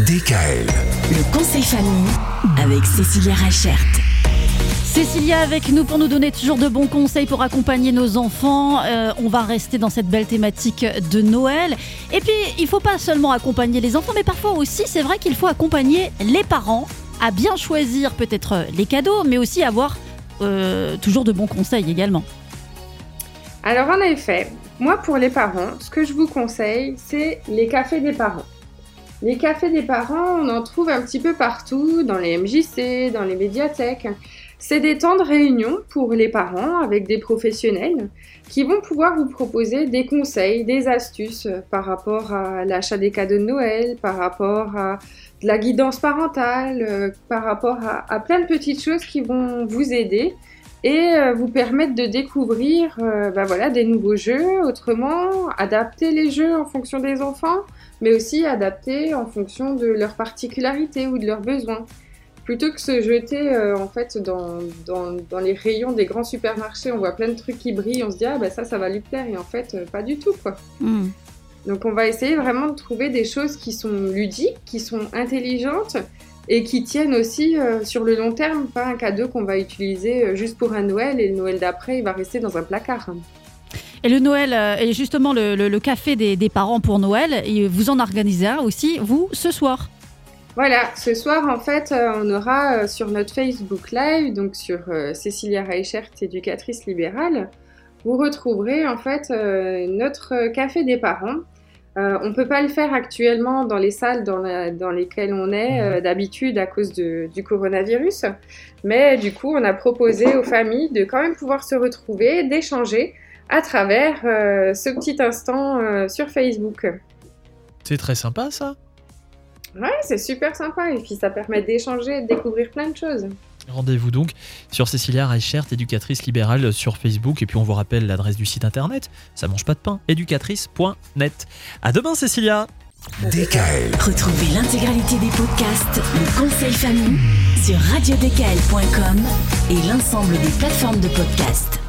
DKL. Le conseil famille avec Cécilia Rachert. Cécilia avec nous pour nous donner toujours de bons conseils pour accompagner nos enfants. Euh, on va rester dans cette belle thématique de Noël. Et puis, il faut pas seulement accompagner les enfants, mais parfois aussi, c'est vrai qu'il faut accompagner les parents à bien choisir peut-être les cadeaux, mais aussi avoir euh, toujours de bons conseils également. Alors en effet, moi pour les parents, ce que je vous conseille, c'est les cafés des parents. Les cafés des parents, on en trouve un petit peu partout, dans les MJC, dans les médiathèques. C'est des temps de réunion pour les parents avec des professionnels qui vont pouvoir vous proposer des conseils, des astuces par rapport à l'achat des cadeaux de Noël, par rapport à de la guidance parentale, euh, par rapport à, à, plein de petites choses qui vont vous aider et euh, vous permettre de découvrir euh, bah voilà, des nouveaux jeux autrement, adapter les jeux en fonction des enfants, mais aussi adapter en fonction de leurs particularités ou de leurs besoins. Plutôt que se jeter euh, en fait dans, dans, dans, les rayons des grands supermarchés, on voit plein de trucs qui brillent, on se dit ah bah ça ça va lui plaire et en fait pas du tout quoi. Mm. Donc on va essayer vraiment de trouver des choses qui sont ludiques, qui sont intelligentes et qui tiennent aussi euh, sur le long terme, pas un cadeau qu'on va utiliser euh, juste pour un Noël et le Noël d'après il va rester dans un placard. Et le Noël, euh, et justement le, le, le café des, des, parents pour Noël, et vous en organisez un aussi, vous, ce soir Voilà, ce soir en fait, on aura sur notre Facebook Live, donc sur Cécilia Reichert, éducatrice libérale, vous retrouverez en fait notre café des parents euh, on ne peut pas le faire actuellement dans les salles dans, dans lesquelles on est euh, d'habitude à cause de, du coronavirus. Mais du coup, on a proposé aux familles de quand même pouvoir se retrouver, d'échanger à travers euh, ce petit instant sur Facebook. C'est très sympa ça Ouais, c'est super sympa et puis ça permet d'échanger et de découvrir plein de choses. Rendez-vous donc sur Cécilia Reichert, éducatrice libérale sur Facebook. Et puis on vous rappelle l'adresse du site internet. Ça mange pas de pain. éducatrice.net. À demain, Cécilia. DKL. Retrouvez l'intégralité des podcasts Le Conseil Famille sur radiodkl.com et l'ensemble des plateformes de podcasts.